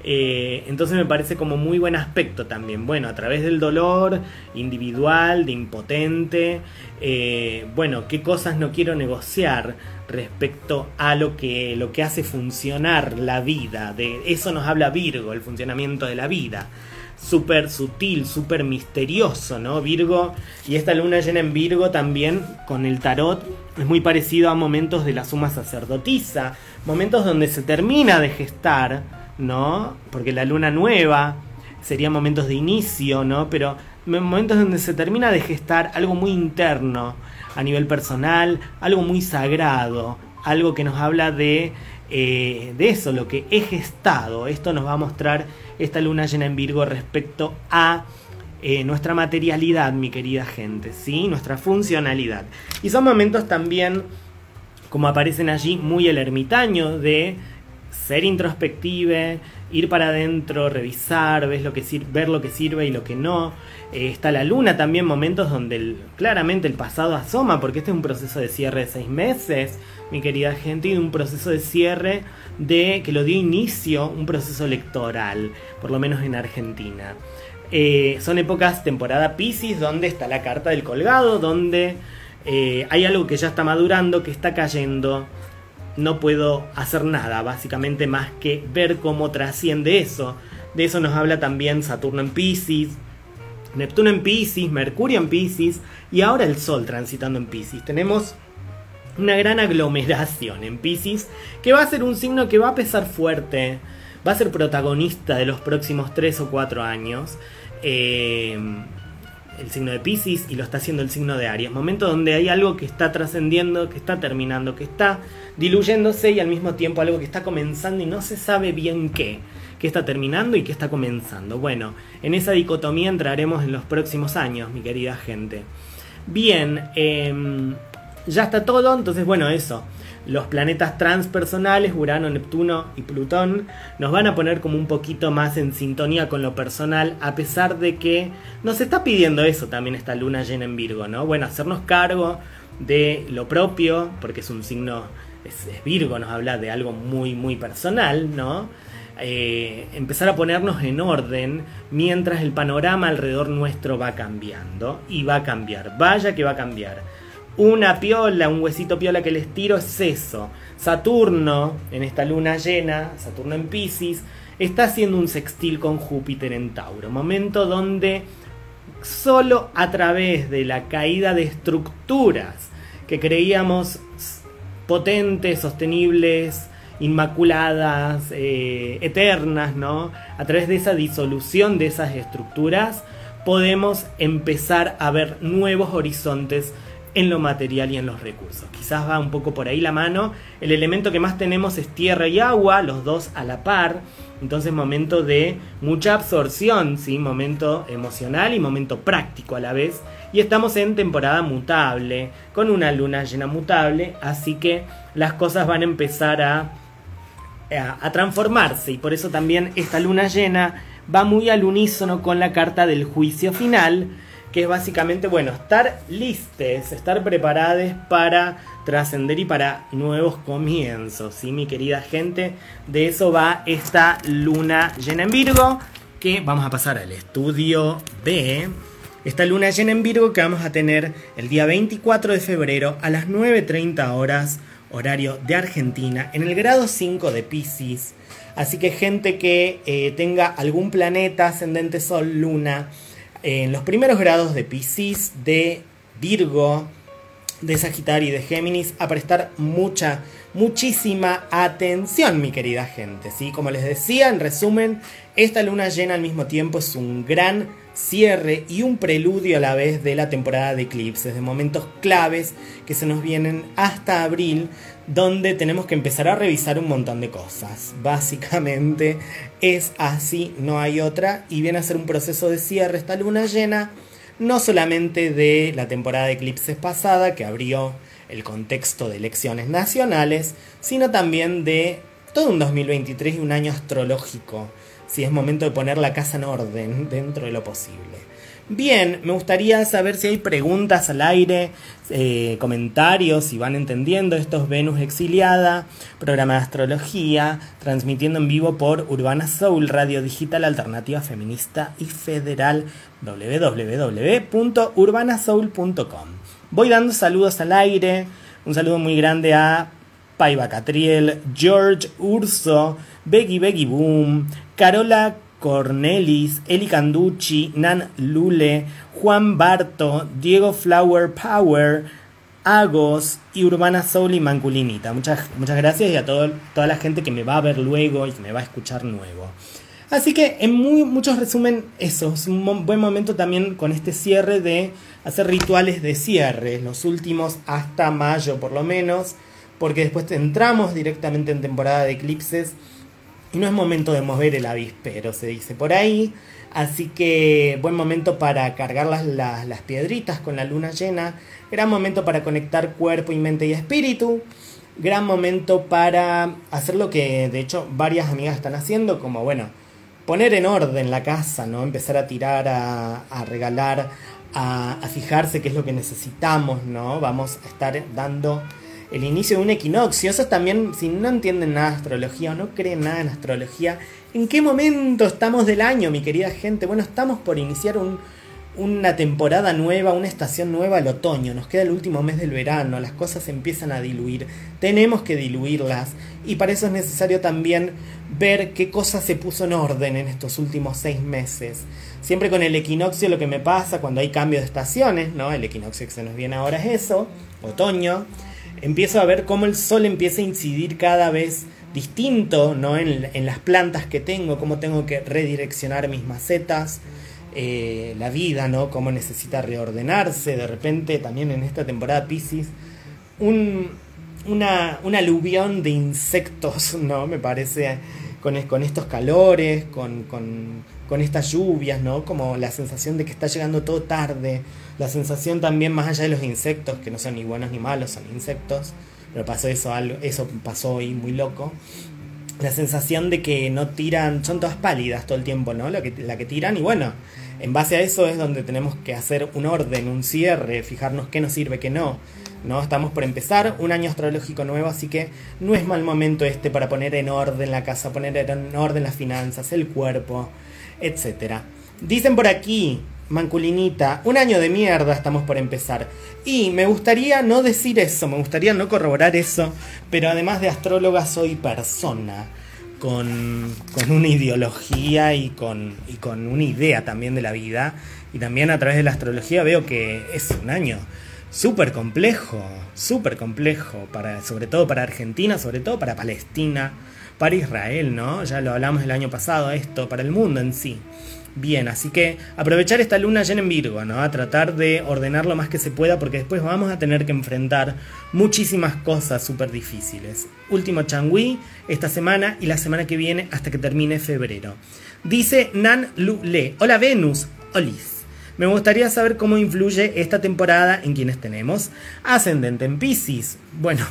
Eh, entonces me parece como muy buen aspecto también. Bueno, a través del dolor individual, de impotente, eh, bueno, qué cosas no quiero negociar respecto a lo que, lo que hace funcionar la vida. De eso nos habla Virgo, el funcionamiento de la vida. Súper sutil, súper misterioso, ¿no? Virgo, y esta luna llena en Virgo también con el tarot es muy parecido a momentos de la suma sacerdotisa, momentos donde se termina de gestar, ¿no? Porque la luna nueva sería momentos de inicio, ¿no? Pero momentos donde se termina de gestar algo muy interno, a nivel personal, algo muy sagrado, algo que nos habla de, eh, de eso, lo que he gestado. Esto nos va a mostrar esta luna llena en Virgo respecto a eh, nuestra materialidad, mi querida gente, ¿sí? nuestra funcionalidad. Y son momentos también, como aparecen allí, muy el ermitaño de ser introspective, ir para adentro, revisar, ver lo que sirve y lo que no. Eh, está la luna también, momentos donde claramente el pasado asoma, porque este es un proceso de cierre de seis meses, mi querida gente, y un proceso de cierre de que lo dio inicio un proceso electoral, por lo menos en Argentina. Eh, son épocas temporada Pisces, donde está la carta del colgado, donde eh, hay algo que ya está madurando, que está cayendo. No puedo hacer nada, básicamente, más que ver cómo trasciende eso. De eso nos habla también Saturno en Pisces, Neptuno en Pisces, Mercurio en Pisces y ahora el Sol transitando en Pisces. Tenemos una gran aglomeración en Pisces que va a ser un signo que va a pesar fuerte, va a ser protagonista de los próximos 3 o 4 años. Eh, el signo de Pisces y lo está haciendo el signo de Aries. Momento donde hay algo que está trascendiendo, que está terminando, que está diluyéndose y al mismo tiempo algo que está comenzando y no se sabe bien qué. Qué está terminando y qué está comenzando. Bueno, en esa dicotomía entraremos en los próximos años, mi querida gente. Bien, em, ya está todo, entonces bueno, eso los planetas transpersonales, Urano, Neptuno y Plutón, nos van a poner como un poquito más en sintonía con lo personal, a pesar de que nos está pidiendo eso también esta luna llena en Virgo, ¿no? Bueno, hacernos cargo de lo propio, porque es un signo, es, Virgo, nos habla de algo muy, muy personal, ¿no? Eh, empezar a ponernos en orden mientras el panorama alrededor nuestro va cambiando y va a cambiar, vaya que va a cambiar una piola, un huesito piola que les tiro es eso. Saturno, en esta luna llena, Saturno en Pisces, está haciendo un sextil con Júpiter en Tauro. Momento donde solo a través de la caída de estructuras que creíamos potentes, sostenibles, inmaculadas, eh, eternas, ¿no? A través de esa disolución de esas estructuras, podemos empezar a ver nuevos horizontes en lo material y en los recursos. Quizás va un poco por ahí la mano. El elemento que más tenemos es tierra y agua, los dos a la par. Entonces momento de mucha absorción, ¿sí? momento emocional y momento práctico a la vez. Y estamos en temporada mutable, con una luna llena mutable, así que las cosas van a empezar a, a, a transformarse. Y por eso también esta luna llena va muy al unísono con la carta del juicio final que es básicamente, bueno, estar listes, estar preparados para trascender y para nuevos comienzos, ¿sí, mi querida gente? De eso va esta luna llena en Virgo, que vamos a pasar al estudio B. Esta luna llena en Virgo que vamos a tener el día 24 de febrero a las 9.30 horas, horario de Argentina, en el grado 5 de Pisces. Así que gente que eh, tenga algún planeta, ascendente, sol, luna, en los primeros grados de Pisces, de Virgo, de Sagitario y de Géminis a prestar mucha, muchísima atención, mi querida gente. ¿sí? Como les decía, en resumen, esta luna llena al mismo tiempo es un gran cierre y un preludio a la vez de la temporada de eclipses, de momentos claves que se nos vienen hasta abril, donde tenemos que empezar a revisar un montón de cosas. Básicamente es así, no hay otra, y viene a ser un proceso de cierre esta luna llena, no solamente de la temporada de eclipses pasada, que abrió el contexto de elecciones nacionales, sino también de todo un 2023 y un año astrológico, si es momento de poner la casa en orden dentro de lo posible. Bien, me gustaría saber si hay preguntas al aire, eh, comentarios, si van entendiendo. Esto es Venus Exiliada, programa de astrología, transmitiendo en vivo por Urbana Soul, radio digital alternativa feminista y federal, www.urbanasoul.com. Voy dando saludos al aire. Un saludo muy grande a Paiva Catriel, George Urso, Beggy Beggy Boom, Carola Cornelis, Eli Canducci, Nan Lule, Juan Barto, Diego Flower Power, Agos y Urbana Soul y Manculinita. Muchas, muchas gracias y a toda la gente que me va a ver luego y que me va a escuchar nuevo. Así que en muy, muchos resumen eso, es un buen momento también con este cierre de hacer rituales de cierre, los últimos hasta mayo por lo menos, porque después entramos directamente en temporada de eclipses y no es momento de mover el avispero, se dice por ahí. Así que buen momento para cargar las, las, piedritas con la luna llena. Gran momento para conectar cuerpo y mente y espíritu. gran momento para hacer lo que de hecho varias amigas están haciendo, como bueno, poner en orden la casa, ¿no? Empezar a tirar, a, regalar, a, a, fijarse qué es lo que necesitamos, ¿no? Vamos a estar dando el inicio de un equinoccio. Eso también, si no entienden nada de astrología o no creen nada en astrología, ¿en qué momento estamos del año, mi querida gente? Bueno, estamos por iniciar un, una temporada nueva, una estación nueva al otoño, nos queda el último mes del verano, las cosas empiezan a diluir, tenemos que diluirlas y para eso es necesario también ver qué cosas se puso en orden en estos últimos seis meses. Siempre con el equinoccio lo que me pasa cuando hay cambio de estaciones, ¿no? El equinoccio que se nos viene ahora es eso, otoño, empiezo a ver cómo el sol empieza a incidir cada vez distinto, ¿no? En, las plantas que tengo, cómo tengo que redireccionar mis macetas, eh, la vida, ¿no? Cómo necesita reordenarse. De repente, también en esta temporada Pisces, un, una, un aluvión de insectos, ¿no? Me parece, con, con estos calores, con, con, con, estas lluvias, ¿no? Como la sensación de que está llegando todo tarde. La sensación también, más allá de los insectos, que no son ni buenos ni malos, son insectos. Pero pasó eso, algo, eso pasó hoy muy loco la sensación de que no tiran, son todas pálidas todo el tiempo, ¿no? La que, la que tiran y bueno, en base a eso es donde tenemos que hacer un orden, un cierre, fijarnos qué nos sirve, qué no. ¿no? Estamos por empezar un año astrológico nuevo, así que no es mal momento este para poner en orden la casa, poner en orden las finanzas, el cuerpo, etc. Dicen por aquí, Manculinita, un año de mierda estamos por empezar. Y me gustaría no decir eso, me gustaría no corroborar eso, pero además de astróloga soy persona, con, con una ideología y con, y con una idea también de la vida. Y también a través de la astrología veo que es un año súper complejo, súper complejo, para, sobre todo para Argentina, sobre todo para Palestina, para Israel, ¿no? Ya lo hablamos el año pasado, esto, para el mundo en sí bien. Así que aprovechar esta luna llena en Virgo, ¿no? A tratar de ordenar lo más que se pueda porque después vamos a tener que enfrentar muchísimas cosas súper difíciles. Último changui esta semana y la semana que viene hasta que termine febrero. Dice Nan Lu Le. Hola Venus. Olis. Me gustaría saber cómo influye esta temporada en quienes tenemos ascendente en Pisces. Bueno,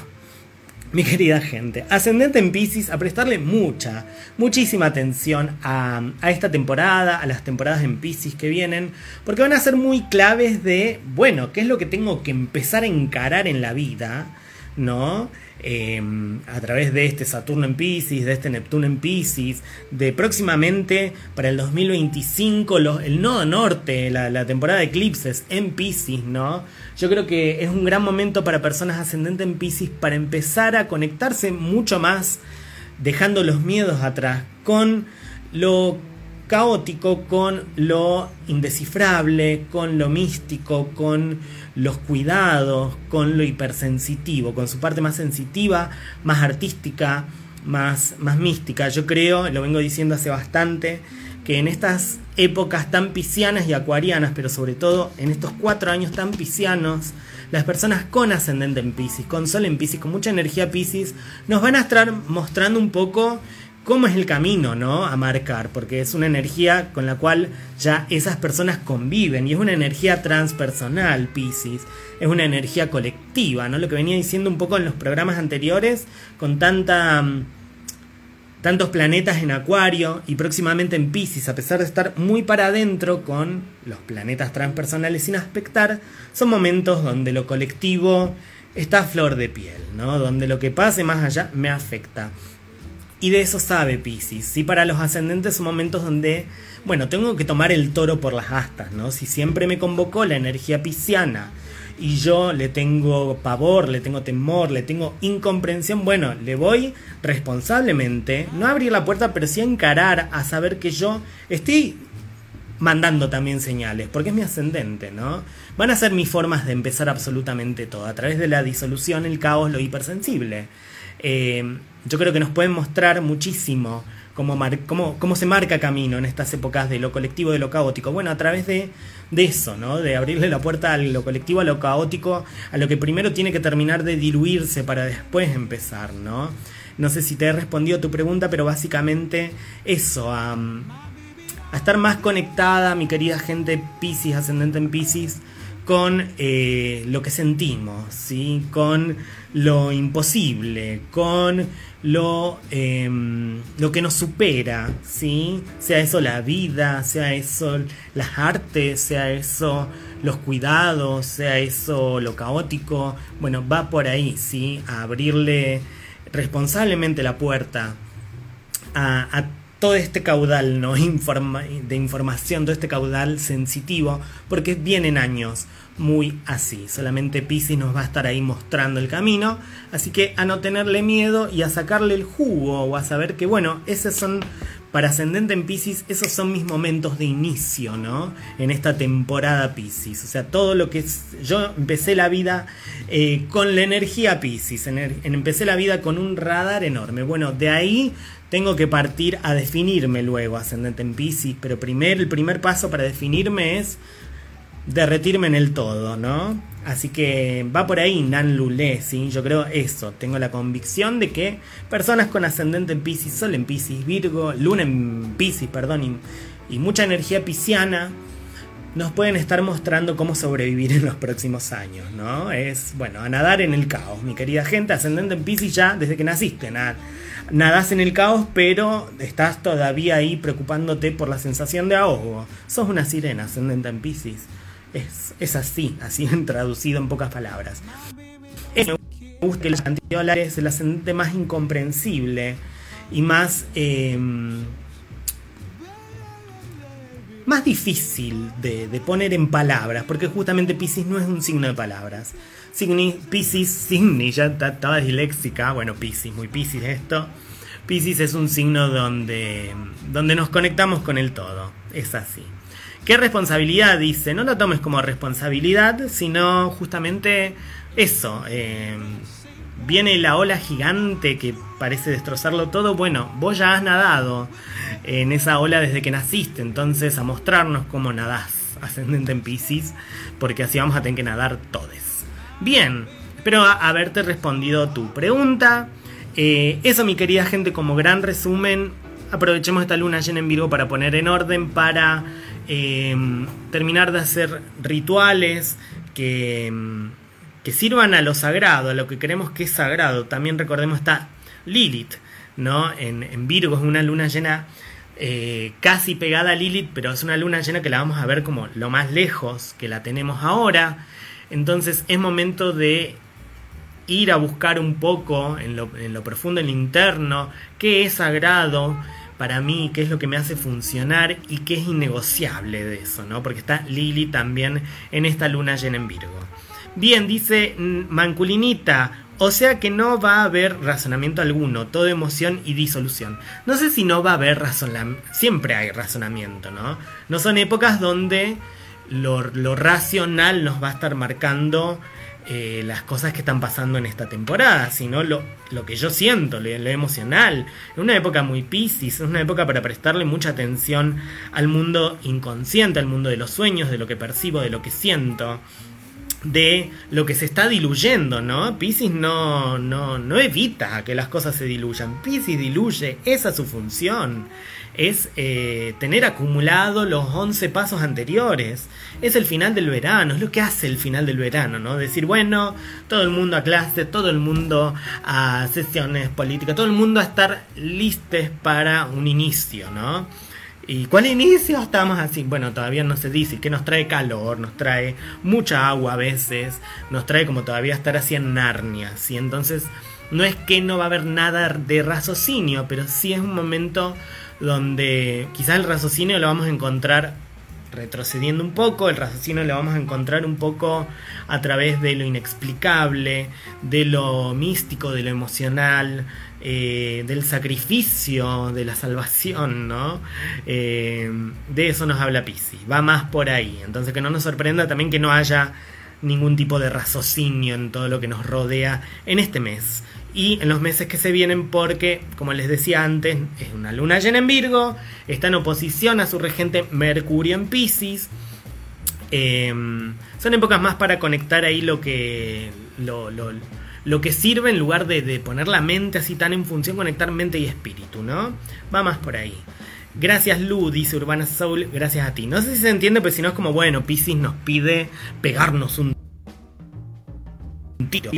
mi querida gente, ascendente en Pisces, a prestarle mucha, muchísima atención a, esta temporada, a las temporadas en Pisces que vienen, porque van a ser muy claves de, bueno, qué es lo que tengo que empezar a encarar en la vida, ¿no? Eh, a través de este Saturno en Pisces, de este Neptuno en Pisces, de próximamente para el 2025 el nodo norte, la, la, temporada de eclipses en Pisces, ¿no? Yo creo que es un gran momento para personas ascendentes en Pisces para empezar a conectarse mucho más, dejando los miedos atrás, con lo caótico, con lo indescifrable, con lo místico, con los cuidados, con lo hipersensitivo, con su parte más sensitiva, más artística, más, más mística. Yo creo, lo vengo diciendo hace bastante, que en estas épocas tan piscianas y acuarianas, pero sobre todo en estos cuatro años tan piscianos, las personas con ascendente en Pisces, con sol en Pisces, con mucha energía Pisces, nos van a estar mostrando un poco cómo es el camino, ¿no? A marcar, porque es una energía con la cual ya esas personas conviven y es una energía transpersonal, Pisces, es una energía colectiva, ¿no? Lo que venía diciendo un poco en los programas anteriores, con tanta mm, tantos planetas en Acuario y próximamente en Pisces, a pesar de estar muy para adentro con los planetas transpersonales sin aspectar, son momentos donde lo colectivo está a flor de piel, ¿no? Donde lo que pase más allá me afecta. Y de eso sabe Pisces. Si para los ascendentes son momentos donde, bueno, tengo que tomar el toro por las astas, ¿no? Si siempre me convocó la energía pisciana y yo le tengo pavor, le tengo temor, le tengo incomprensión, bueno, le voy responsablemente, no abrir la puerta, pero sí encarar, a saber que yo estoy mandando también señales, porque es mi ascendente, ¿no? Van a ser mis formas de empezar absolutamente todo, a través de la disolución, el caos, lo hipersensible. Eh, yo creo que nos pueden mostrar muchísimo cómo, cómo, cómo, se marca camino en estas épocas de lo colectivo, de lo caótico. Bueno, a través de, de eso, ¿no? De abrirle la puerta a lo colectivo, a lo caótico, a lo que primero tiene que terminar de diluirse para después empezar, ¿no? No sé si te he respondido tu pregunta, pero básicamente eso, a, a estar más conectada, mi querida gente Pisces, ascendente en Pisces, con eh, lo que sentimos, ¿sí? con lo imposible, con lo, em, lo que nos supera, ¿sí? sea eso la vida, sea eso las artes, sea eso los cuidados, sea eso lo caótico, bueno, va por ahí, ¿sí? a abrirle responsablemente la puerta a, a todo este caudal ¿no? de información, todo este caudal sensitivo, porque vienen años muy así. Solamente Pisces nos va a estar ahí mostrando el camino. Así que a no tenerle miedo y a sacarle el jugo o a saber que, bueno, esos son, para ascendente en Pisces, esos son mis momentos de inicio, ¿no? En esta temporada Pisces. O sea, todo lo que es, yo empecé la vida eh, con la energía Pisces, empecé la vida con un radar enorme. Bueno, de ahí tengo que partir a definirme luego ascendente en Pisces, pero primero el primer paso para definirme es derretirme en el todo, ¿no? Así que va por ahí Nan Lulé, ¿sí? Yo creo eso, tengo la convicción de que personas con ascendente en Pisces, Sol en Pisces, Virgo, Luna en Pisces, perdón, y, y mucha energía pisciana, nos pueden estar mostrando cómo sobrevivir en los próximos años, ¿no? Es, bueno, a nadar en el caos, mi querida gente, ascendente en Pisces ya desde que naciste, nada nadas en el caos, pero estás todavía ahí preocupándote por la sensación de ahogo. Sos una sirena ascendente en Pisces. Es, es así, así traducido en pocas palabras. Es, me gusta que el es el ascendente más incomprensible y más. Em, más difícil de, de, poner en palabras, porque justamente Pisces no es un signo de palabras. Signi, Pisces, Signi, ya estaba disléxica, bueno, Pisces, muy Pisces esto. Pisces es un signo donde, donde nos conectamos con el todo, es así. ¿Qué responsabilidad dice? No lo tomes como responsabilidad, sino justamente eso. Eh, viene la ola gigante que parece destrozarlo todo. Bueno, vos ya has nadado en esa ola desde que naciste, entonces a mostrarnos cómo nadás ascendente en Pisces, porque así vamos a tener que nadar todos. Bien, espero haberte respondido tu pregunta. Eh, eso, mi querida gente, como gran resumen. Aprovechemos esta luna llena en Virgo para poner en orden, para eh, terminar de hacer rituales que, que sirvan a lo sagrado, a lo que creemos que es sagrado. También recordemos esta Lilith, ¿no? En, Virgo es una luna llena eh, casi pegada a Lilith, pero es una luna llena que la vamos a ver como lo más lejos que la tenemos ahora. Entonces es momento de ir a buscar un poco en lo, en lo profundo, en lo interno, qué es sagrado para mí, qué es lo que me hace funcionar y qué es innegociable de eso, ¿no? Porque está Lili también en esta luna llena en Virgo. Bien, dice Manculinita, o sea que no va a haber razonamiento alguno, todo emoción y disolución. No sé si no va a haber razonamiento, siempre hay razonamiento, ¿no? No son épocas donde lo, racional nos va a estar marcando eh, las cosas que están pasando en esta temporada, sino lo, lo que yo siento, lo, emocional. Es una época muy piscis, es una época para prestarle mucha atención al mundo inconsciente, al mundo de los sueños, de lo que percibo, de lo que siento de lo que se está diluyendo, ¿no? Pisces no, no, no evita que las cosas se diluyan. Pisces diluye, esa es su función es eh, tener acumulado los 11 pasos anteriores. Es el final del verano, es lo que hace el final del verano, ¿no? Decir, bueno, todo el mundo a clase, todo el mundo a sesiones políticas, todo el mundo a estar listos para un inicio, ¿no? ¿Y cuál inicio? Estamos así. Bueno, todavía no se dice. Que nos trae calor, nos trae mucha agua a veces, nos trae como todavía estar así en Narnia. Entonces, no es que no va a haber nada de raciocinio, pero sí es un momento donde quizás el raciocinio lo vamos a encontrar retrocediendo un poco, el raciocinio lo vamos a encontrar un poco a través de lo inexplicable, de lo místico, de lo emocional, eh, del sacrificio, de la salvación, ¿no? Eh, de eso nos habla Pisi, va más por ahí, entonces que no nos sorprenda también que no haya ningún tipo de raciocinio en todo lo que nos rodea en este mes y en los meses que se vienen porque, como les decía antes, es una luna llena en Virgo, está en oposición a su regente Mercurio en Pisces. Em, son épocas más para conectar ahí lo que, lo, lo que sirve en lugar de, de, poner la mente así tan en función, conectar mente y espíritu, ¿no? Va más por ahí. Gracias Lu, dice Urbana Soul, gracias a ti. No sé si se entiende, pero si no es como, bueno, Pisces nos pide pegarnos un tiro.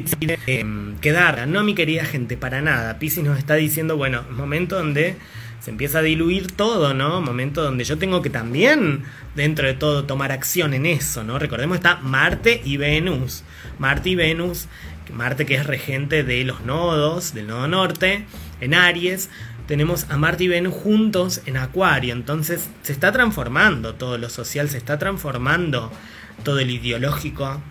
Eh, quedar, no mi querida gente, para nada. Pisces nos está diciendo, bueno, momento donde se empieza a diluir todo, ¿no? Momento donde yo tengo que también, dentro de todo, tomar acción en eso, ¿no? Recordemos está Marte y Venus. Marte y Venus, Marte que es regente de los nodos, del nodo norte, en Aries. Tenemos a Marte y Venus juntos en Acuario, entonces se está transformando todo lo social, se está transformando todo el ideológico,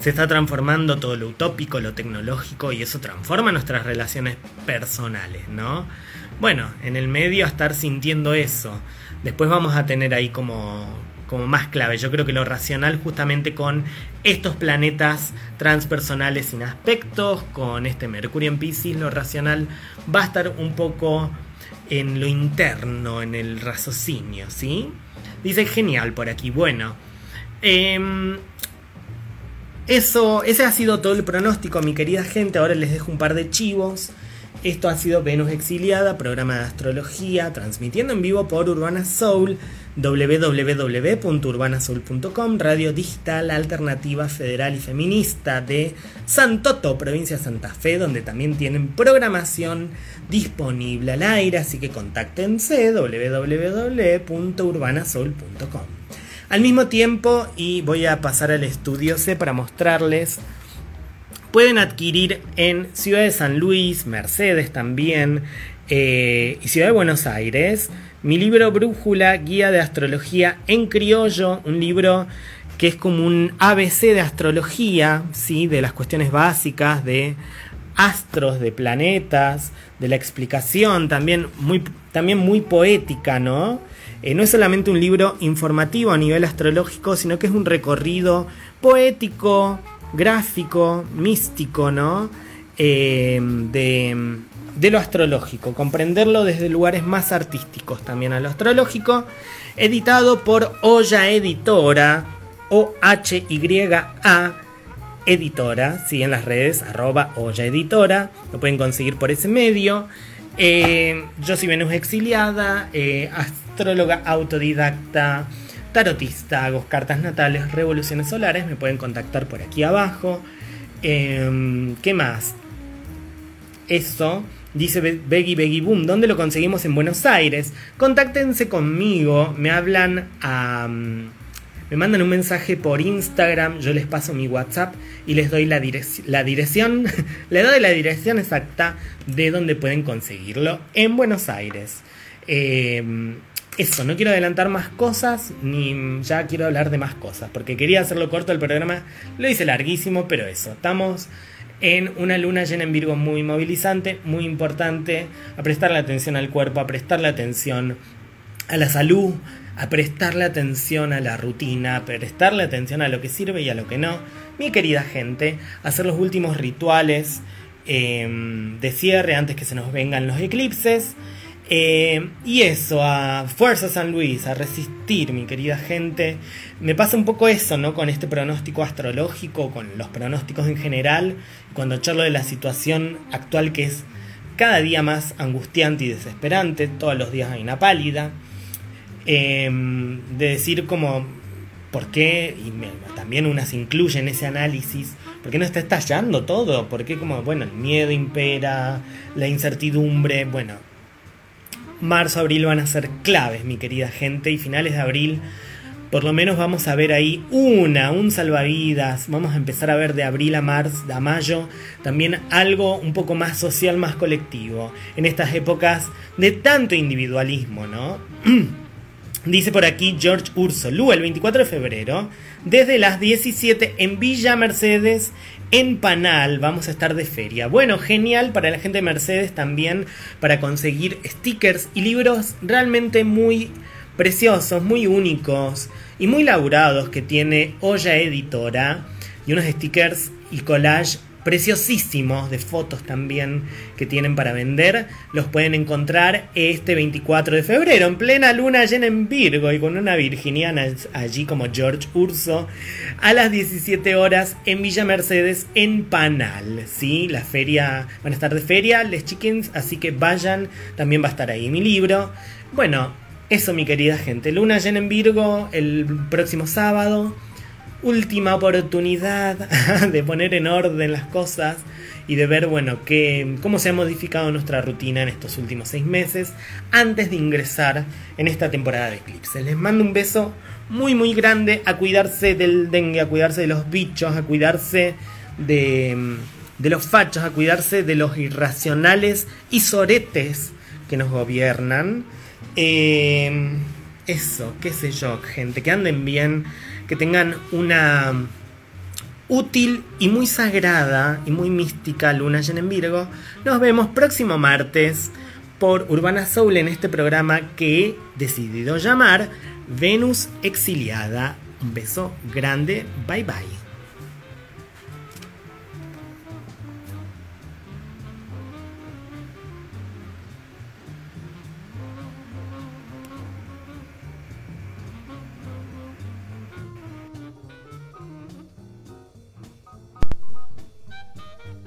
se está transformando todo lo utópico, lo tecnológico y eso transforma nuestras relaciones personales, ¿no? bueno, en el medio a estar sintiendo eso. Después vamos a tener ahí como, como más clave. Yo creo que lo racional justamente con estos planetas transpersonales sin aspectos, con este Mercurio en Pisces, lo racional va a estar un poco en lo interno, en el raciocinio, ¿sí? Dice genial por aquí. Bueno, em, eso, ese ha sido todo el pronóstico, mi querida gente. Ahora les dejo un par de chivos. Esto ha sido Venus Exiliada, programa de astrología, transmitiendo en vivo por Urbana Soul, www.urbanasoul.com, radio digital alternativa federal y feminista de Santoto, provincia de Santa Fe, donde también tienen programación disponible al aire, así que contáctense www.urbanasoul.com. Al mismo tiempo, y voy a pasar al estudio C para mostrarles pueden adquirir en Ciudad de San Luis, Mercedes también, eh, y Ciudad de Buenos Aires, mi libro Brújula, Guía de Astrología en Criollo, un libro que es como un ABC de astrología, ¿sí? de las cuestiones básicas de astros, de planetas, de la explicación, también muy, también muy poética, ¿no? Eh, no es solamente un libro informativo a nivel astrológico, sino que es un recorrido poético, gráfico, místico, ¿no? Eh, de, de, lo astrológico, comprenderlo desde lugares más artísticos también a lo astrológico, editado por Olla Editora, O-H-Y-A Editora, sí, en las redes, arroba Olla Editora, lo pueden conseguir por ese medio. Eh, yo soy Venus Exiliada, eh, astróloga autodidacta, tarotista, hago cartas natales, revoluciones solares, me pueden contactar por aquí abajo. Em, ¿Qué más? Eso, dice Beggy Beggy Boom, ¿dónde lo conseguimos en Buenos Aires? Contáctense conmigo, me hablan a... Me mandan un mensaje por Instagram, yo les paso mi WhatsApp y les doy la, la dirección, le doy la dirección exacta de donde pueden conseguirlo en Buenos Aires. Eh, eso, no quiero adelantar más cosas, ni ya quiero hablar de más cosas, porque quería hacerlo corto el programa, lo hice larguísimo, pero eso, estamos en una luna llena en Virgo muy movilizante, muy importante, a prestarle atención al cuerpo, a prestarle atención a la salud, a prestarle atención a la rutina, a prestarle atención a lo que sirve y a lo que no. Mi querida gente, hacer los últimos rituales eh, de cierre antes que se nos vengan los eclipses. Eh, y eso, a Fuerza San Luis, a resistir, mi querida gente. Me pasa un poco eso, ¿no? Con este pronóstico astrológico, con los pronósticos en general, cuando charlo de la situación actual que es cada día más angustiante y desesperante, todos los días hay una pálida. Em, de decir como, ¿por qué? Y también una se incluye en ese análisis. ¿Por qué no está estallando todo? ¿Por qué como, bueno, el miedo impera, la incertidumbre? Bueno, marzo, abril van a ser claves, mi querida gente, y finales de abril por lo menos vamos a ver ahí una, un salvavidas, vamos a empezar a ver de abril a marzo, a mayo, también algo un poco más social, más colectivo, en estas épocas de tanto individualismo, ¿no? Dice por aquí George Ursolú, el 24 de febrero, desde las 17 en Villa Mercedes, en Panal vamos a estar de feria. Bueno, genial para la gente de Mercedes también para conseguir stickers y libros realmente muy preciosos, muy únicos y muy laburados que tiene Olla Editora y unos stickers y collage preciosísimos de fotos también que tienen para vender. Los pueden encontrar este 24 de febrero, en plena luna llena en Virgo y con una virginiana allí como George Urso, a las 17 horas en Villa Mercedes, en Panal. ¿sí? La feria, van a estar de feria, les chickens, así que vayan, también va a estar ahí mi libro. Bueno, eso mi querida gente, luna llena en Virgo el próximo sábado última oportunidad de poner en orden las cosas y de ver, bueno, que, cómo se ha modificado nuestra rutina en estos últimos seis meses antes de ingresar en esta temporada de eclipses. Les mando un beso muy, muy grande a cuidarse del dengue, a cuidarse de los bichos, a cuidarse de, de los fachos, a cuidarse de los irracionales y soretes que nos gobiernan. Eh, eso, qué sé yo, gente, que anden bien que tengan una útil y muy sagrada y muy mística luna llena en Virgo. Nos vemos próximo martes por Urbana Soul en este programa que he decidido llamar Venus Exiliada. Un beso grande, bye bye.